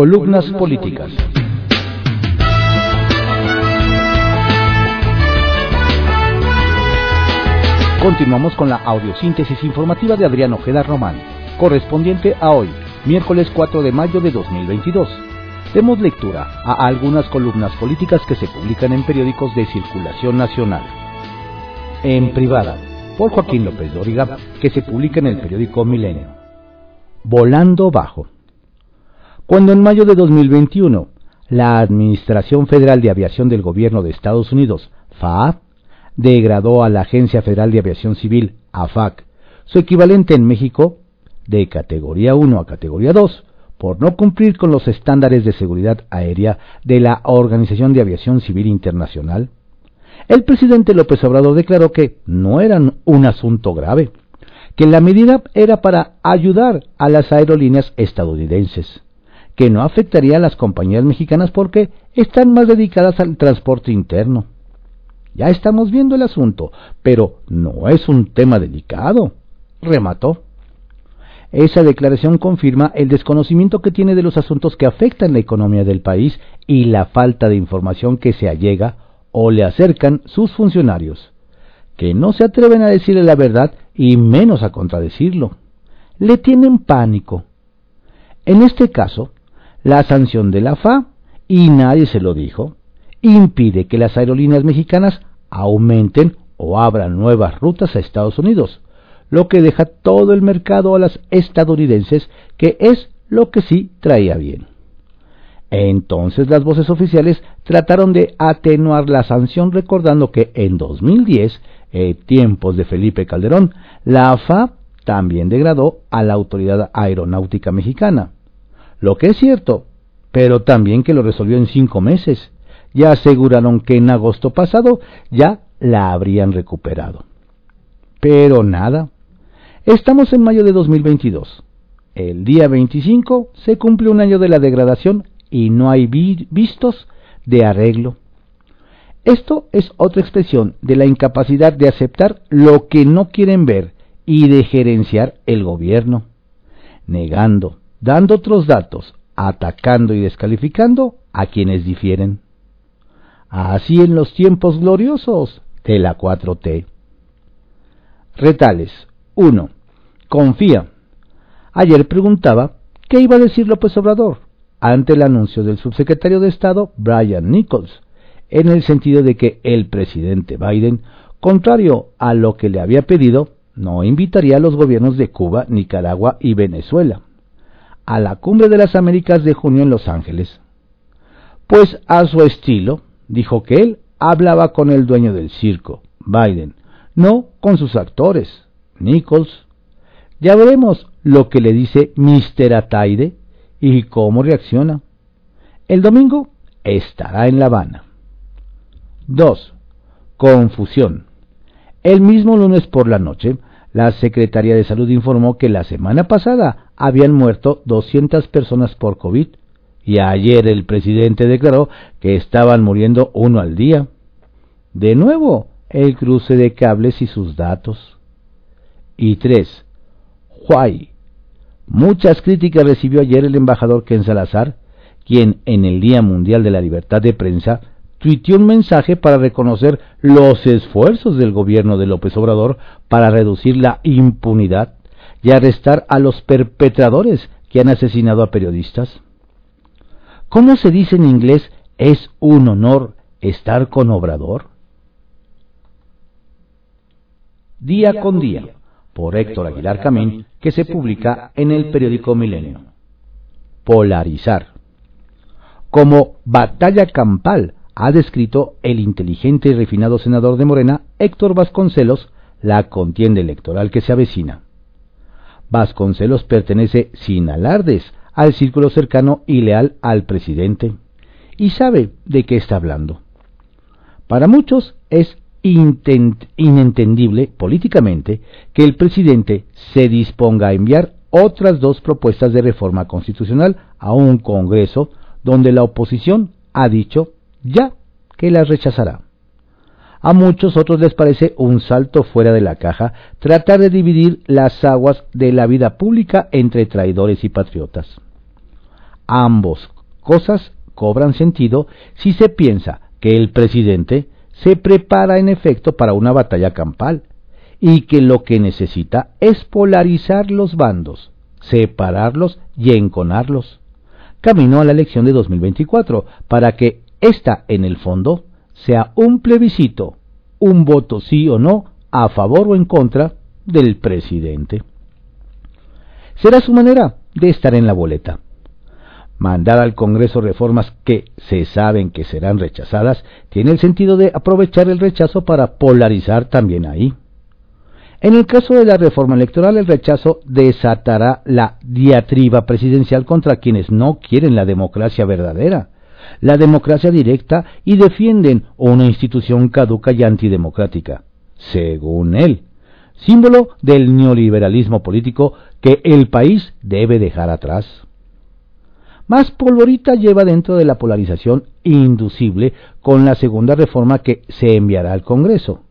Columnas políticas. Continuamos con la audiosíntesis informativa de Adrián Ojeda Román, correspondiente a hoy, miércoles 4 de mayo de 2022. Demos lectura a algunas columnas políticas que se publican en periódicos de circulación nacional. En privada, por Joaquín López Dóriga, que se publica en el periódico Milenio. Volando bajo. Cuando en mayo de 2021 la Administración Federal de Aviación del Gobierno de Estados Unidos, FAA, degradó a la Agencia Federal de Aviación Civil, AFAC, su equivalente en México, de categoría 1 a categoría 2, por no cumplir con los estándares de seguridad aérea de la Organización de Aviación Civil Internacional, el presidente López Obrador declaró que no era un asunto grave, que la medida era para ayudar a las aerolíneas estadounidenses, que no afectaría a las compañías mexicanas porque están más dedicadas al transporte interno ya estamos viendo el asunto, pero no es un tema delicado, remató. Esa declaración confirma el desconocimiento que tiene de los asuntos que afectan la economía del país y la falta de información que se allega o le acercan sus funcionarios, que no se atreven a decirle la verdad y menos a contradecirlo. Le tienen pánico. En este caso, la sanción de la FA, y nadie se lo dijo, impide que las aerolíneas mexicanas aumenten o abran nuevas rutas a Estados Unidos, lo que deja todo el mercado a las estadounidenses, que es lo que sí traía bien. Entonces las voces oficiales trataron de atenuar la sanción recordando que en 2010, en tiempos de Felipe Calderón, la AFA también degradó a la Autoridad Aeronáutica Mexicana. Lo que es cierto, pero también que lo resolvió en cinco meses, ya aseguraron que en agosto pasado ya la habrían recuperado. Pero nada. Estamos en mayo de 2022. El día 25 se cumple un año de la degradación y no hay vistos de arreglo. Esto es otra expresión de la incapacidad de aceptar lo que no quieren ver y de gerenciar el gobierno, negando, dando otros datos, atacando y descalificando a quienes difieren así en los tiempos gloriosos de la 4T. Retales 1. Confía. Ayer preguntaba qué iba a decir López Obrador ante el anuncio del subsecretario de Estado Brian Nichols, en el sentido de que el presidente Biden, contrario a lo que le había pedido, no invitaría a los gobiernos de Cuba, Nicaragua y Venezuela a la Cumbre de las Américas de junio en Los Ángeles. Pues a su estilo, dijo que él hablaba con el dueño del circo, Biden, no con sus actores, Nichols. Ya veremos lo que le dice Mr. Ataide y cómo reacciona. El domingo estará en La Habana. 2. Confusión. El mismo lunes por la noche, la Secretaría de Salud informó que la semana pasada habían muerto 200 personas por COVID y ayer el presidente declaró que estaban muriendo uno al día. De nuevo, el cruce de cables y sus datos. Y tres, Huay. Muchas críticas recibió ayer el embajador Ken Salazar, quien en el Día Mundial de la Libertad de Prensa tuiteó un mensaje para reconocer los esfuerzos del gobierno de López Obrador para reducir la impunidad y arrestar a los perpetradores que han asesinado a periodistas. ¿Cómo se dice en inglés es un honor estar con Obrador? Día con día, por Héctor Aguilar Camín, que se publica en el periódico Milenio. Polarizar. Como batalla campal ha descrito el inteligente y refinado senador de Morena, Héctor Vasconcelos, la contienda electoral que se avecina. Vasconcelos pertenece sin alardes al círculo cercano y leal al presidente, y sabe de qué está hablando. Para muchos es inentendible políticamente que el presidente se disponga a enviar otras dos propuestas de reforma constitucional a un Congreso donde la oposición ha dicho ya que las rechazará. A muchos otros les parece un salto fuera de la caja tratar de dividir las aguas de la vida pública entre traidores y patriotas. Ambos cosas cobran sentido si se piensa que el presidente se prepara en efecto para una batalla campal y que lo que necesita es polarizar los bandos, separarlos y enconarlos. Camino a la elección de 2024 para que esta, en el fondo, sea un plebiscito, un voto sí o no, a favor o en contra del presidente. Será su manera de estar en la boleta. Mandar al Congreso reformas que se saben que serán rechazadas tiene el sentido de aprovechar el rechazo para polarizar también ahí. En el caso de la reforma electoral, el rechazo desatará la diatriba presidencial contra quienes no quieren la democracia verdadera, la democracia directa y defienden una institución caduca y antidemocrática, según él, símbolo del neoliberalismo político que el país debe dejar atrás. Más polvorita lleva dentro de la polarización inducible con la segunda reforma que se enviará al Congreso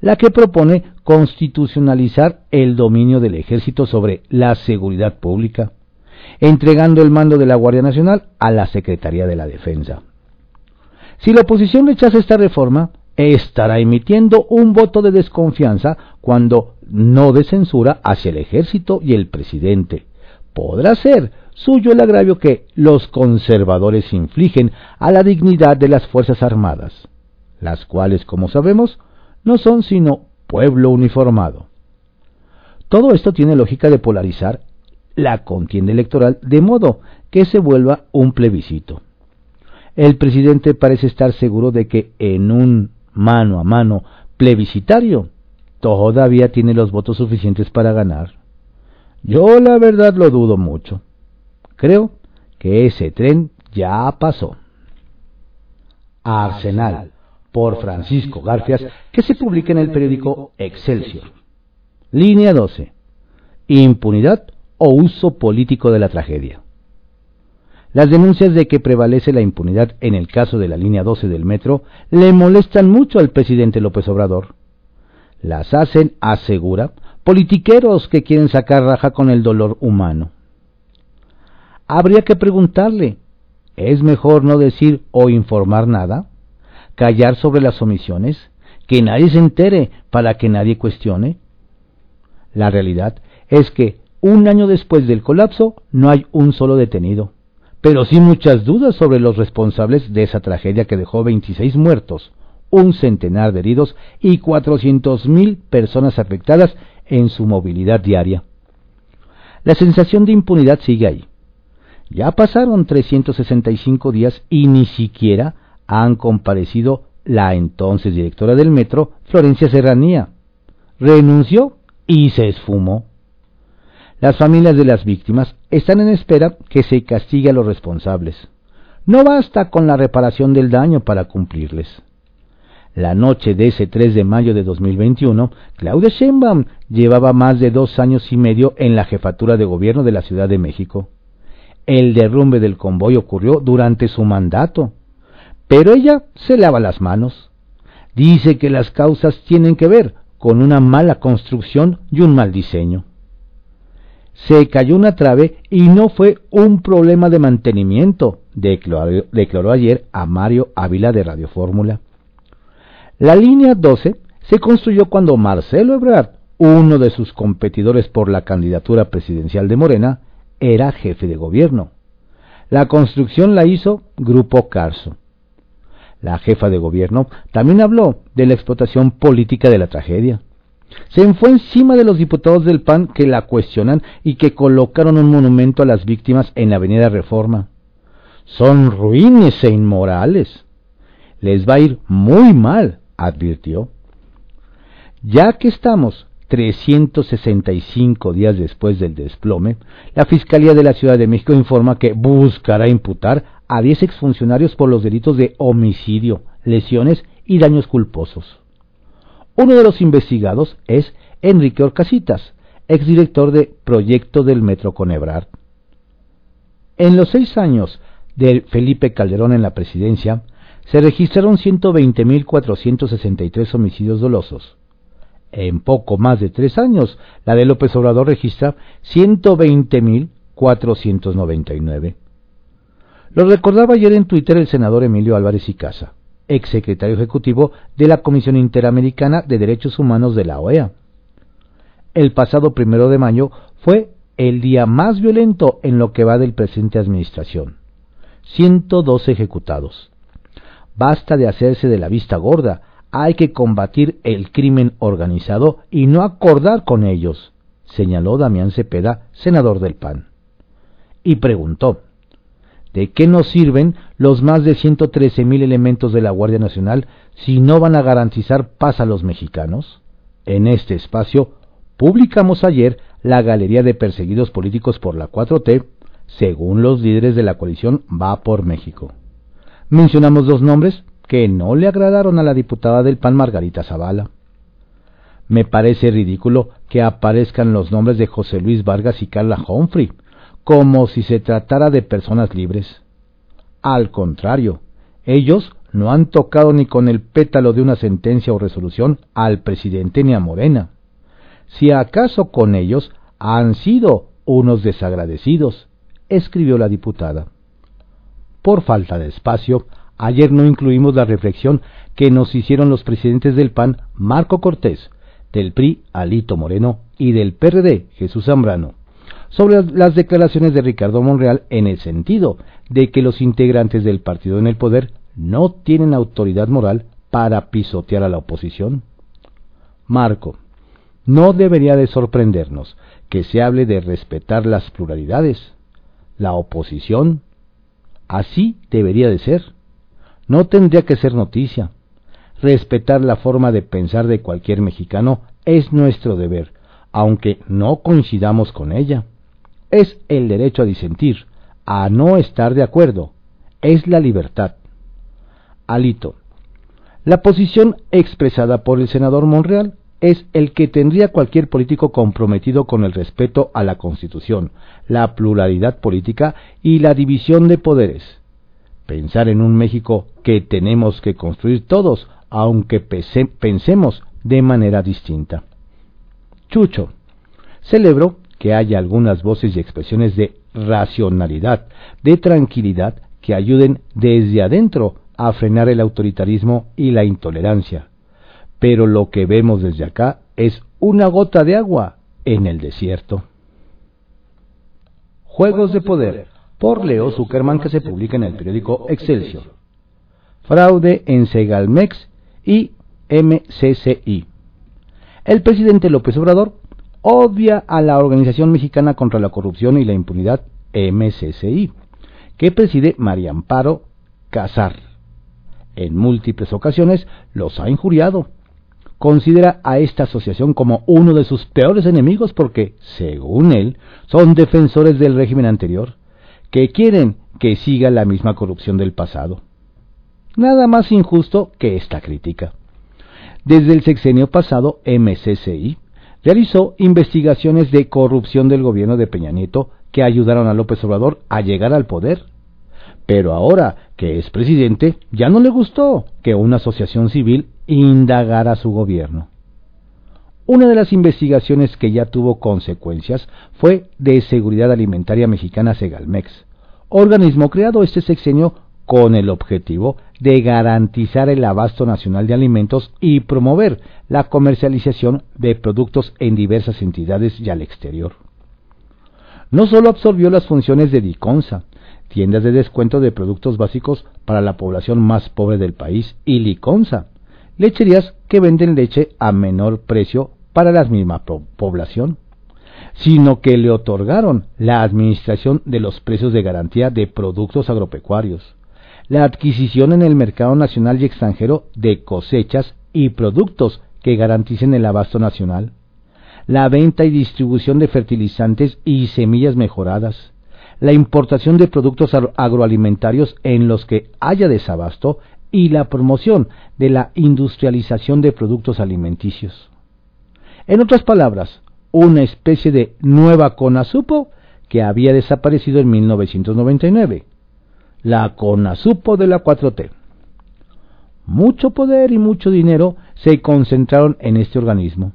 la que propone constitucionalizar el dominio del ejército sobre la seguridad pública, entregando el mando de la Guardia Nacional a la Secretaría de la Defensa. Si la oposición rechaza esta reforma, estará emitiendo un voto de desconfianza cuando no de censura hacia el ejército y el presidente. Podrá ser suyo el agravio que los conservadores infligen a la dignidad de las Fuerzas Armadas, las cuales, como sabemos, no son sino pueblo uniformado. Todo esto tiene lógica de polarizar la contienda electoral de modo que se vuelva un plebiscito. El presidente parece estar seguro de que en un mano a mano plebiscitario todavía tiene los votos suficientes para ganar. Yo la verdad lo dudo mucho. Creo que ese tren ya pasó. Arsenal por Francisco Garfias, que se publica en el periódico Excelsior. Línea 12. Impunidad o uso político de la tragedia. Las denuncias de que prevalece la impunidad en el caso de la línea 12 del metro le molestan mucho al presidente López Obrador. Las hacen, asegura, politiqueros que quieren sacar raja con el dolor humano. Habría que preguntarle, ¿es mejor no decir o informar nada? callar sobre las omisiones, que nadie se entere para que nadie cuestione. La realidad es que un año después del colapso no hay un solo detenido, pero sí muchas dudas sobre los responsables de esa tragedia que dejó 26 muertos, un centenar de heridos y 400.000 personas afectadas en su movilidad diaria. La sensación de impunidad sigue ahí. Ya pasaron 365 días y ni siquiera han comparecido la entonces directora del metro, Florencia Serranía. Renunció y se esfumó. Las familias de las víctimas están en espera que se castigue a los responsables. No basta con la reparación del daño para cumplirles. La noche de ese 3 de mayo de 2021, Claudia Sheinbaum llevaba más de dos años y medio en la jefatura de gobierno de la Ciudad de México. El derrumbe del convoy ocurrió durante su mandato. Pero ella se lava las manos. Dice que las causas tienen que ver con una mala construcción y un mal diseño. Se cayó una trave y no fue un problema de mantenimiento, declaró, ayer a Mario Ávila de Radio Fórmula. La línea 12 se construyó cuando Marcelo Ebrard, uno de sus competidores por la candidatura presidencial de Morena, era jefe de gobierno. La construcción la hizo Grupo Carso la jefa de gobierno, también habló de la explotación política de la tragedia. Se fue encima de los diputados del PAN que la cuestionan y que colocaron un monumento a las víctimas en la Avenida Reforma. Son ruines e inmorales. Les va a ir muy mal, advirtió. Ya que estamos 365 días después del desplome, la Fiscalía de la Ciudad de México informa que buscará imputar a 10 exfuncionarios por los delitos de homicidio, lesiones y daños culposos. Uno de los investigados es Enrique Orcasitas, exdirector de Proyecto del Metro Conebrard. En los seis años de Felipe Calderón en la presidencia, se registraron 120.463 homicidios dolosos. En poco más de tres años, la de López Obrador registra 120.499. Lo recordaba ayer en Twitter el senador Emilio Álvarez y Casa, exsecretario ejecutivo de la Comisión Interamericana de Derechos Humanos de la OEA. El pasado primero de mayo fue el día más violento en lo que va del presente administración. 112 ejecutados. Basta de hacerse de la vista gorda, hay que combatir el crimen organizado y no acordar con ellos, señaló Damián Cepeda, senador del PAN. Y preguntó, ¿de qué nos sirven los más de 113 mil elementos de la Guardia Nacional si no van a garantizar paz a los mexicanos? En este espacio publicamos ayer la galería de perseguidos políticos por la 4T, según los líderes de la coalición Va por México. Mencionamos dos nombres que no le agradaron a la diputada del PAN Margarita Zavala. Me parece ridículo que aparezcan los nombres de José Luis Vargas y Carla Humphrey, como si se tratara de personas libres. Al contrario, ellos no han tocado ni con el pétalo de una sentencia o resolución al presidente ni a Morena. Si acaso con ellos han sido unos desagradecidos, escribió la diputada. Por falta de espacio, ayer no incluimos la reflexión que nos hicieron los presidentes del PAN, Marco Cortés, del PRI, Alito Moreno, y del PRD, Jesús Zambrano, sobre las declaraciones de Ricardo Monreal en el sentido de que los integrantes del partido en el poder no tienen autoridad moral para pisotear a la oposición. Marco, no debería de sorprendernos que se hable de respetar las pluralidades, la oposición. Así debería de ser. No tendría que ser noticia. Respetar la forma de pensar de cualquier mexicano es nuestro deber, aunque no coincidamos con ella. Es el derecho a disentir, a no estar de acuerdo. Es la libertad. Alito. La posición expresada por el senador Monreal es el que tendría cualquier político comprometido con el respeto a la Constitución, la pluralidad política y la división de poderes. Pensar en un México que tenemos que construir todos, aunque pensemos de manera distinta. Chucho. Celebro que haya algunas voces y expresiones de racionalidad, de tranquilidad, que ayuden desde adentro a frenar el autoritarismo y la intolerancia pero lo que vemos desde acá es una gota de agua en el desierto. Juegos de Poder, por Leo Zuckerman, que se publica en el periódico Excelsior. Fraude en Segalmex y MCCI. El presidente López Obrador odia a la Organización Mexicana contra la Corrupción y la Impunidad, MCCI, que preside María Amparo Casar. En múltiples ocasiones los ha injuriado considera a esta asociación como uno de sus peores enemigos porque, según él, son defensores del régimen anterior, que quieren que siga la misma corrupción del pasado. Nada más injusto que esta crítica. Desde el sexenio pasado, MCCI realizó investigaciones de corrupción del gobierno de Peña Nieto que ayudaron a López Obrador a llegar al poder. Pero ahora que es presidente, ya no le gustó que una asociación civil indagar a su gobierno. Una de las investigaciones que ya tuvo consecuencias fue de Seguridad Alimentaria Mexicana Segalmex, organismo creado este sexenio con el objetivo de garantizar el abasto nacional de alimentos y promover la comercialización de productos en diversas entidades y al exterior. No solo absorbió las funciones de Diconsa, tiendas de descuento de productos básicos para la población más pobre del país, y Liconsa, lecherías que venden leche a menor precio para la misma población, sino que le otorgaron la administración de los precios de garantía de productos agropecuarios, la adquisición en el mercado nacional y extranjero de cosechas y productos que garanticen el abasto nacional, la venta y distribución de fertilizantes y semillas mejoradas, la importación de productos agroalimentarios en los que haya desabasto y la promoción de la industrialización de productos alimenticios. En otras palabras, una especie de nueva CONASUPO que había desaparecido en 1999, la CONASUPO de la 4T. Mucho poder y mucho dinero se concentraron en este organismo.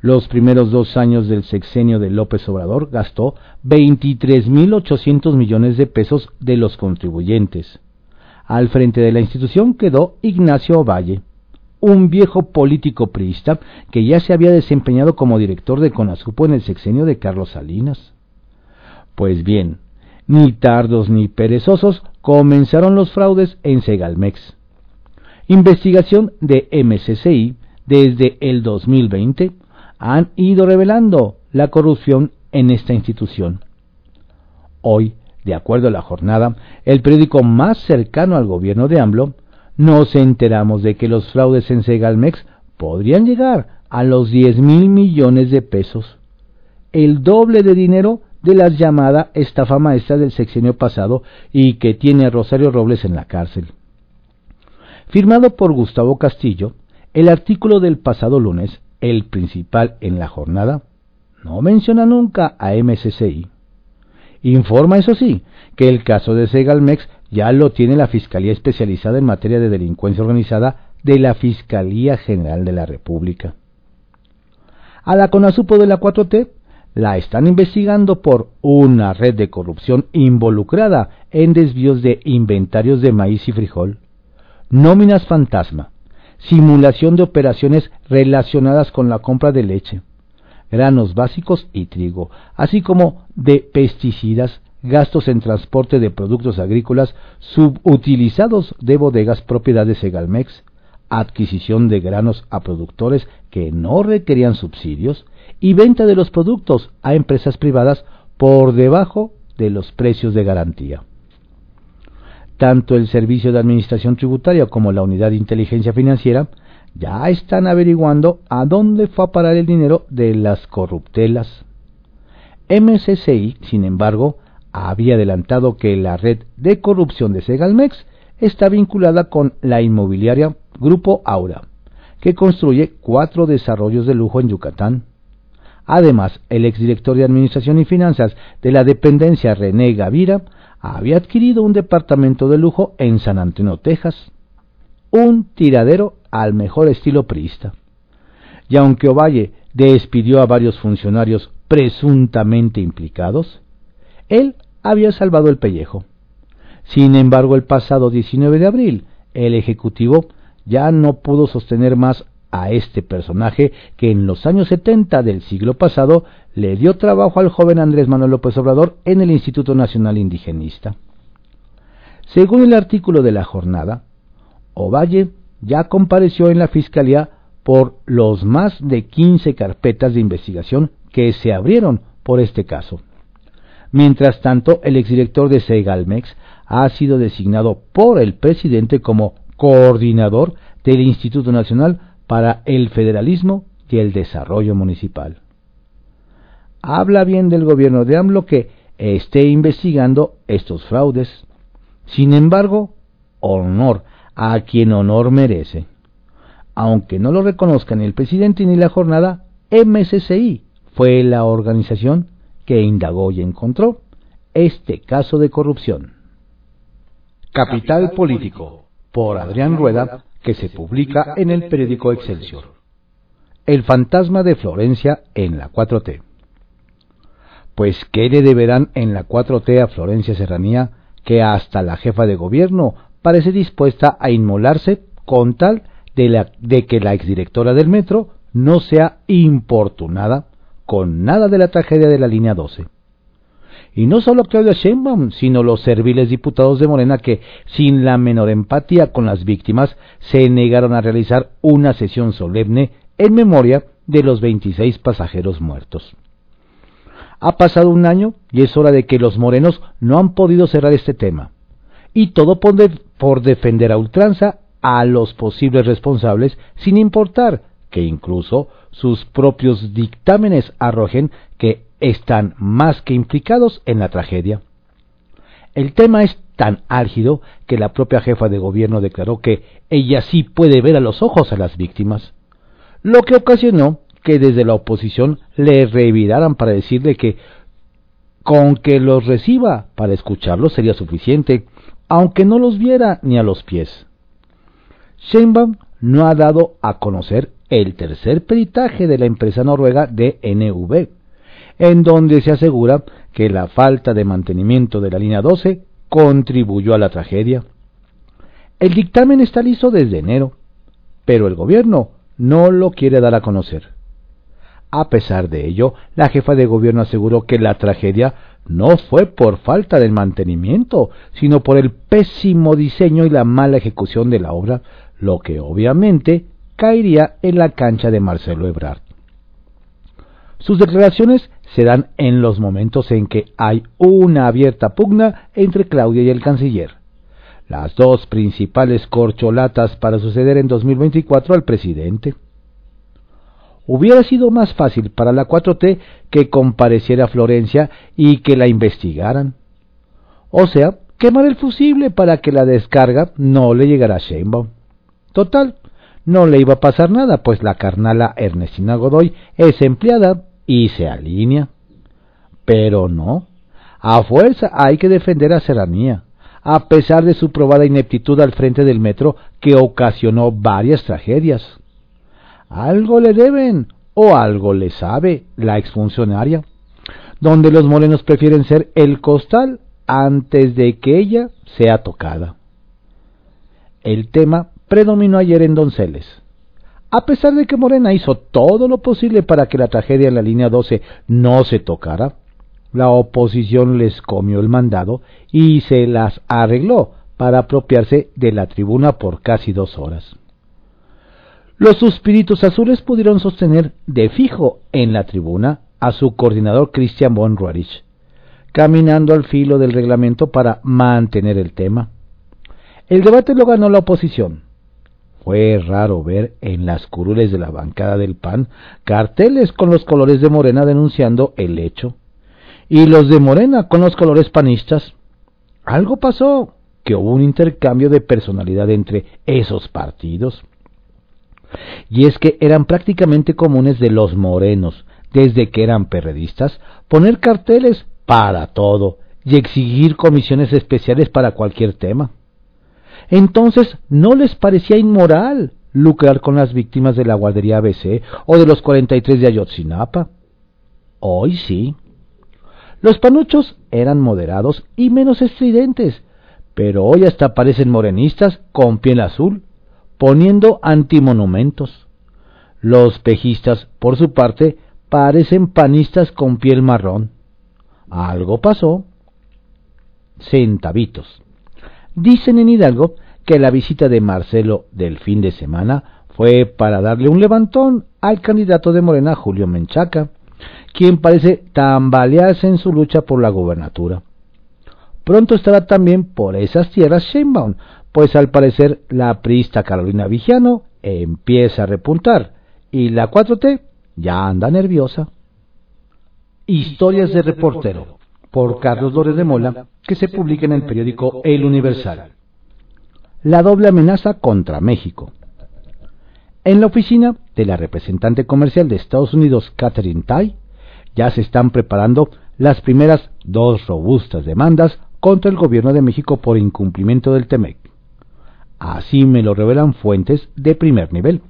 Los primeros dos años del sexenio de López Obrador gastó 23.800 millones de pesos de los contribuyentes. Al frente de la institución quedó Ignacio Valle, un viejo político priista que ya se había desempeñado como director de Conasupo en el sexenio de Carlos Salinas. Pues bien, ni tardos ni perezosos comenzaron los fraudes en Segalmex. Investigación de MCCI desde el 2020 han ido revelando la corrupción en esta institución. Hoy, de acuerdo a la jornada, el periódico más cercano al gobierno de AMLO, nos enteramos de que los fraudes en Segalmex podrían llegar a los 10 mil millones de pesos, el doble de dinero de la llamada estafa maestra del sexenio pasado y que tiene a Rosario Robles en la cárcel. Firmado por Gustavo Castillo, el artículo del pasado lunes el principal en la jornada, no menciona nunca a MSCI. Informa, eso sí, que el caso de Segalmex ya lo tiene la Fiscalía Especializada en Materia de Delincuencia Organizada de la Fiscalía General de la República. A la CONASUPO de la 4T la están investigando por una red de corrupción involucrada en desvíos de inventarios de maíz y frijol, nóminas fantasma, simulación de operaciones relacionadas con la compra de leche, granos básicos y trigo, así como de pesticidas, gastos en transporte de productos agrícolas subutilizados de bodegas propiedad de Segalmex, adquisición de granos a productores que no requerían subsidios y venta de los productos a empresas privadas por debajo de los precios de garantía. Tanto el Servicio de Administración Tributaria como la Unidad de Inteligencia Financiera ya están averiguando a dónde fue a parar el dinero de las corruptelas. MSCI, sin embargo, había adelantado que la red de corrupción de Segalmex está vinculada con la inmobiliaria Grupo Aura, que construye cuatro desarrollos de lujo en Yucatán. Además, el exdirector de Administración y Finanzas de la dependencia René Gavira había adquirido un departamento de lujo en San Antonio, Texas, un tiradero al mejor estilo priista. Y aunque Ovalle despidió a varios funcionarios presuntamente implicados, él había salvado el pellejo. Sin embargo, el pasado 19 de abril, el Ejecutivo ya no pudo sostener más a este personaje que en los años 70 del siglo pasado le dio trabajo al joven Andrés Manuel López Obrador en el Instituto Nacional Indigenista. Según el artículo de la jornada, Ovalle ya compareció en la Fiscalía por los más de 15 carpetas de investigación que se abrieron por este caso. Mientras tanto, el exdirector de Segalmex ha sido designado por el presidente como coordinador del Instituto Nacional para el Federalismo y el Desarrollo Municipal habla bien del gobierno de AMLO que esté investigando estos fraudes. Sin embargo, honor a quien honor merece. Aunque no lo reconozcan ni el presidente ni la jornada, MSCI fue la organización que indagó y encontró este caso de corrupción. Capital Político, por Adrián Rueda, que se publica en el periódico Excelsior. El fantasma de Florencia en la 4T. Pues ¿qué le deberán en la 4T a Florencia Serranía que hasta la jefa de gobierno parece dispuesta a inmolarse con tal de, de que la exdirectora del metro no sea importunada con nada de la tragedia de la línea 12? Y no solo Claudia Sheinbaum, sino los serviles diputados de Morena que, sin la menor empatía con las víctimas, se negaron a realizar una sesión solemne en memoria de los 26 pasajeros muertos. Ha pasado un año y es hora de que los morenos no han podido cerrar este tema. Y todo por defender a ultranza a los posibles responsables, sin importar que incluso sus propios dictámenes arrojen que están más que implicados en la tragedia. El tema es tan álgido que la propia jefa de gobierno declaró que ella sí puede ver a los ojos a las víctimas, lo que ocasionó que desde la oposición le reviraran para decirle que con que los reciba para escucharlos sería suficiente, aunque no los viera ni a los pies. Sheinbaum no ha dado a conocer el tercer peritaje de la empresa noruega DNV, en donde se asegura que la falta de mantenimiento de la línea 12 contribuyó a la tragedia. El dictamen está listo desde enero, pero el gobierno no lo quiere dar a conocer. A pesar de ello, la jefa de gobierno aseguró que la tragedia no fue por falta de mantenimiento, sino por el pésimo diseño y la mala ejecución de la obra, lo que obviamente caería en la cancha de Marcelo Ebrard. Sus declaraciones se dan en los momentos en que hay una abierta pugna entre Claudia y el canciller, las dos principales corcholatas para suceder en 2024 al presidente. Hubiera sido más fácil para la 4T que compareciera Florencia y que la investigaran. O sea, quemar el fusible para que la descarga no le llegara a Sheinbaum. Total, no le iba a pasar nada, pues la carnala Ernestina Godoy es empleada y se alinea. Pero no, a fuerza hay que defender a Serranía, a pesar de su probada ineptitud al frente del metro que ocasionó varias tragedias. Algo le deben o algo le sabe la exfuncionaria, donde los morenos prefieren ser el costal antes de que ella sea tocada. El tema predominó ayer en Donceles. A pesar de que Morena hizo todo lo posible para que la tragedia en la línea 12 no se tocara, la oposición les comió el mandado y se las arregló para apropiarse de la tribuna por casi dos horas. Los suspiritos azules pudieron sostener de fijo en la tribuna a su coordinador Christian von Roerich, caminando al filo del reglamento para mantener el tema. El debate lo ganó la oposición. Fue raro ver en las curules de la bancada del PAN carteles con los colores de Morena denunciando el hecho, y los de Morena con los colores panistas. Algo pasó, que hubo un intercambio de personalidad entre esos partidos. Y es que eran prácticamente comunes de los morenos, desde que eran perredistas, poner carteles para todo y exigir comisiones especiales para cualquier tema. Entonces, ¿no les parecía inmoral lucrar con las víctimas de la guardería ABC o de los 43 de Ayotzinapa? Hoy sí. Los panuchos eran moderados y menos estridentes, pero hoy hasta parecen morenistas con piel azul poniendo antimonumentos. Los pejistas, por su parte, parecen panistas con piel marrón. Algo pasó. Centavitos. Dicen en Hidalgo que la visita de Marcelo del fin de semana fue para darle un levantón al candidato de Morena Julio Menchaca, quien parece tambalearse en su lucha por la gobernatura. Pronto estará también por esas tierras Sheinbaum, pues al parecer la priista Carolina Vigiano empieza a repuntar y la 4T ya anda nerviosa. Historias de reportero por Carlos Lórez de Mola que se publica en el periódico El Universal. La doble amenaza contra México. En la oficina de la representante comercial de Estados Unidos, Catherine Tai, ya se están preparando las primeras dos robustas demandas contra el gobierno de México por incumplimiento del TEMEC. Así me lo revelan fuentes de primer nivel.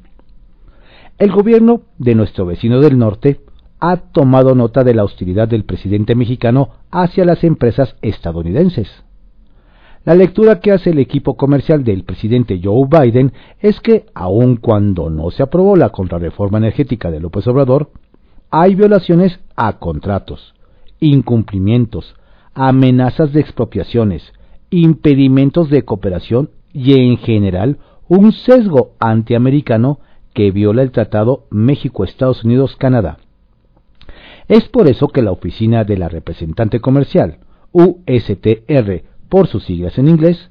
El gobierno de nuestro vecino del norte ha tomado nota de la hostilidad del presidente mexicano hacia las empresas estadounidenses. La lectura que hace el equipo comercial del presidente Joe Biden es que, aun cuando no se aprobó la contrarreforma energética de López Obrador, hay violaciones a contratos, incumplimientos, amenazas de expropiaciones, impedimentos de cooperación y en general un sesgo antiamericano que viola el Tratado México-Estados Unidos-Canadá. Es por eso que la oficina de la representante comercial, USTR por sus siglas en inglés,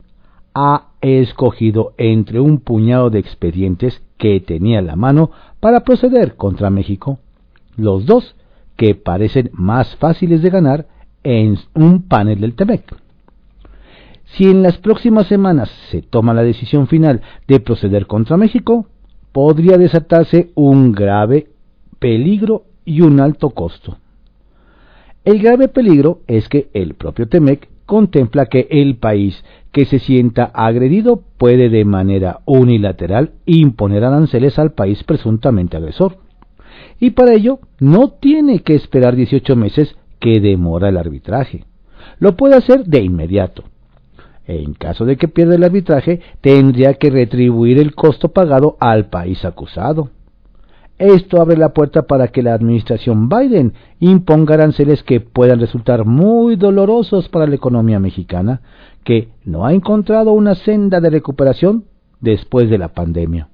ha escogido entre un puñado de expedientes que tenía en la mano para proceder contra México, los dos que parecen más fáciles de ganar en un panel del TEMEC. Si en las próximas semanas se toma la decisión final de proceder contra México, podría desatarse un grave peligro y un alto costo. El grave peligro es que el propio Temec contempla que el país que se sienta agredido puede de manera unilateral imponer aranceles al país presuntamente agresor. Y para ello no tiene que esperar 18 meses que demora el arbitraje. Lo puede hacer de inmediato. En caso de que pierda el arbitraje, tendría que retribuir el costo pagado al país acusado. Esto abre la puerta para que la administración Biden imponga aranceles que puedan resultar muy dolorosos para la economía mexicana, que no ha encontrado una senda de recuperación después de la pandemia.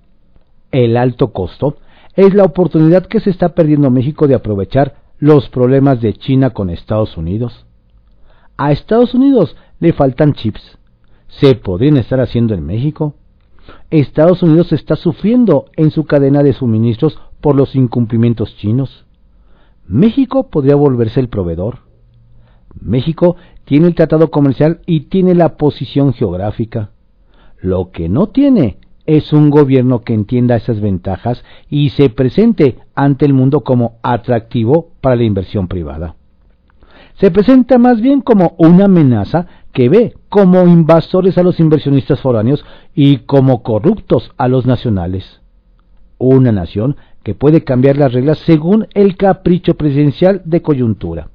El alto costo es la oportunidad que se está perdiendo México de aprovechar los problemas de China con Estados Unidos. A Estados Unidos le faltan chips. ¿Se podrían estar haciendo en México? Estados Unidos está sufriendo en su cadena de suministros por los incumplimientos chinos. México podría volverse el proveedor. México tiene el tratado comercial y tiene la posición geográfica. Lo que no tiene es un gobierno que entienda esas ventajas y se presente ante el mundo como atractivo para la inversión privada. Se presenta más bien como una amenaza que ve como invasores a los inversionistas foráneos y como corruptos a los nacionales. Una nación que puede cambiar las reglas según el capricho presidencial de coyuntura.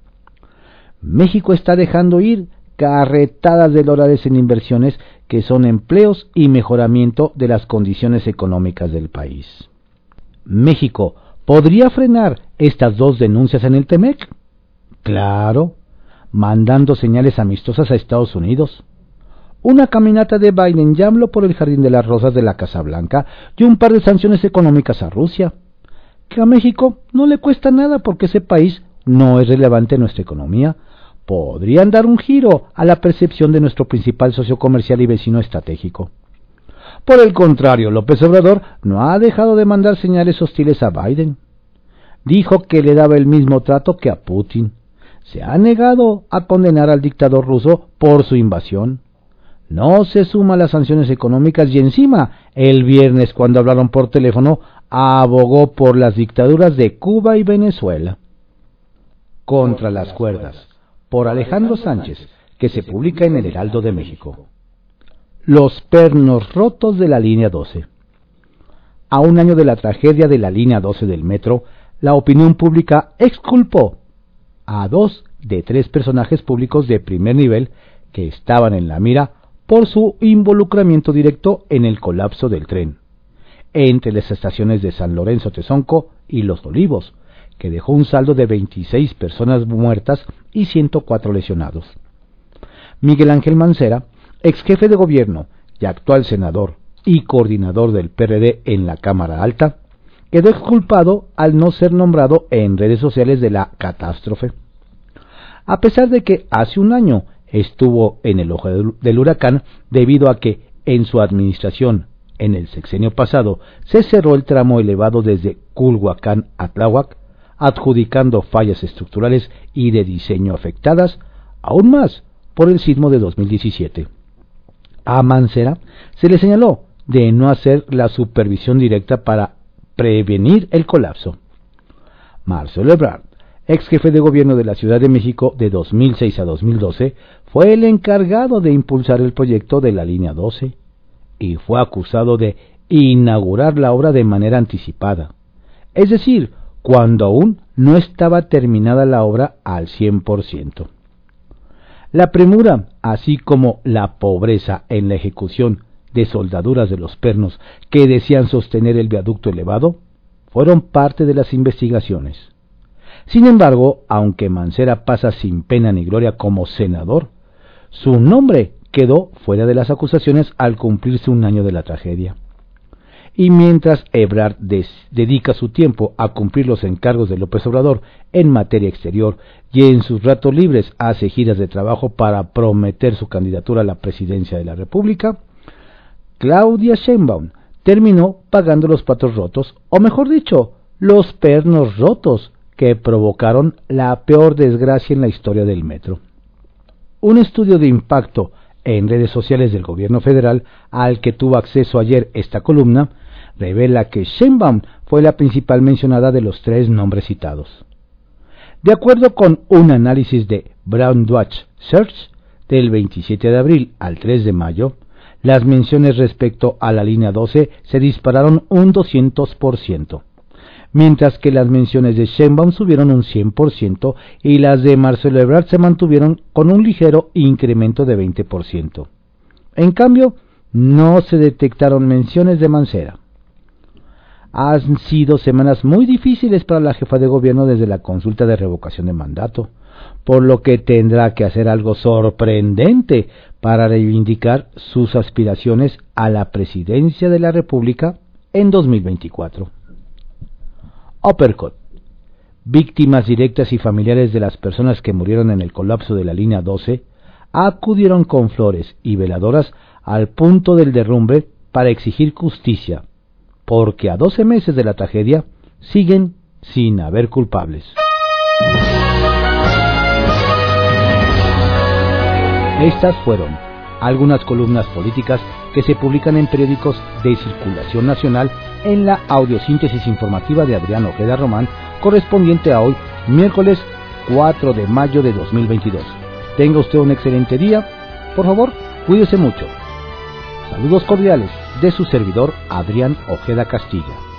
México está dejando ir carretadas de dólares en inversiones que son empleos y mejoramiento de las condiciones económicas del país. México podría frenar estas dos denuncias en el TEMEC. Claro, mandando señales amistosas a Estados Unidos. Una caminata de Biden y por el Jardín de las Rosas de la Casa Blanca y un par de sanciones económicas a Rusia que a México no le cuesta nada porque ese país no es relevante en nuestra economía, podrían dar un giro a la percepción de nuestro principal socio comercial y vecino estratégico. Por el contrario, López Obrador no ha dejado de mandar señales hostiles a Biden. Dijo que le daba el mismo trato que a Putin. Se ha negado a condenar al dictador ruso por su invasión. No se suma a las sanciones económicas y encima, el viernes cuando hablaron por teléfono, abogó por las dictaduras de Cuba y Venezuela. Contra las cuerdas, por Alejandro Sánchez, que se publica en el Heraldo de México. Los pernos rotos de la línea 12. A un año de la tragedia de la línea 12 del metro, la opinión pública exculpó a dos de tres personajes públicos de primer nivel que estaban en la mira por su involucramiento directo en el colapso del tren entre las estaciones de San Lorenzo Tezonco y Los Olivos, que dejó un saldo de 26 personas muertas y 104 lesionados. Miguel Ángel Mancera, ex jefe de gobierno y actual senador y coordinador del PRD en la Cámara Alta, quedó exculpado al no ser nombrado en redes sociales de la catástrofe. A pesar de que hace un año estuvo en el ojo del huracán debido a que en su administración en el sexenio pasado se cerró el tramo elevado desde Culhuacán a Tláhuac, adjudicando fallas estructurales y de diseño afectadas, aún más, por el sismo de 2017. A Mancera se le señaló de no hacer la supervisión directa para prevenir el colapso. Marcelo Ebrard, ex jefe de gobierno de la Ciudad de México de 2006 a 2012, fue el encargado de impulsar el proyecto de la línea 12, y fue acusado de inaugurar la obra de manera anticipada, es decir, cuando aún no estaba terminada la obra al 100%. La premura, así como la pobreza en la ejecución de soldaduras de los pernos que decían sostener el viaducto elevado, fueron parte de las investigaciones. Sin embargo, aunque Mancera pasa sin pena ni gloria como senador, su nombre quedó fuera de las acusaciones al cumplirse un año de la tragedia. Y mientras Ebrard dedica su tiempo a cumplir los encargos de López Obrador en materia exterior y en sus ratos libres hace giras de trabajo para prometer su candidatura a la presidencia de la República, Claudia Sheinbaum terminó pagando los patos rotos, o mejor dicho, los pernos rotos que provocaron la peor desgracia en la historia del metro. Un estudio de impacto en redes sociales del gobierno federal al que tuvo acceso ayer esta columna, revela que Sheinbaum fue la principal mencionada de los tres nombres citados. De acuerdo con un análisis de Brown Dutch Search, Del 27 de abril al 3 de mayo, las menciones respecto a la línea 12 se dispararon un 200%, mientras que las menciones de Sheinbaum subieron un 100% y las de Marcelo Ebrard se mantuvieron con un ligero incremento de 20%. En cambio, no se detectaron menciones de Mancera. Han sido semanas muy difíciles para la jefa de gobierno desde la consulta de revocación de mandato, por lo que tendrá que hacer algo sorprendente para reivindicar sus aspiraciones a la presidencia de la República en 2024. Uppercut. Víctimas directas y familiares de las personas que murieron en el colapso de la línea 12 acudieron con flores y veladoras al punto del derrumbe para exigir justicia, porque a 12 meses de la tragedia siguen sin haber culpables. Estas fueron algunas columnas políticas que se publican en periódicos de circulación nacional en la audiosíntesis informativa de Adrián Ojeda Román, correspondiente a hoy, miércoles 4 de mayo de 2022. Tenga usted un excelente día. Por favor, cuídese mucho. Saludos cordiales de su servidor Adrián Ojeda Castilla.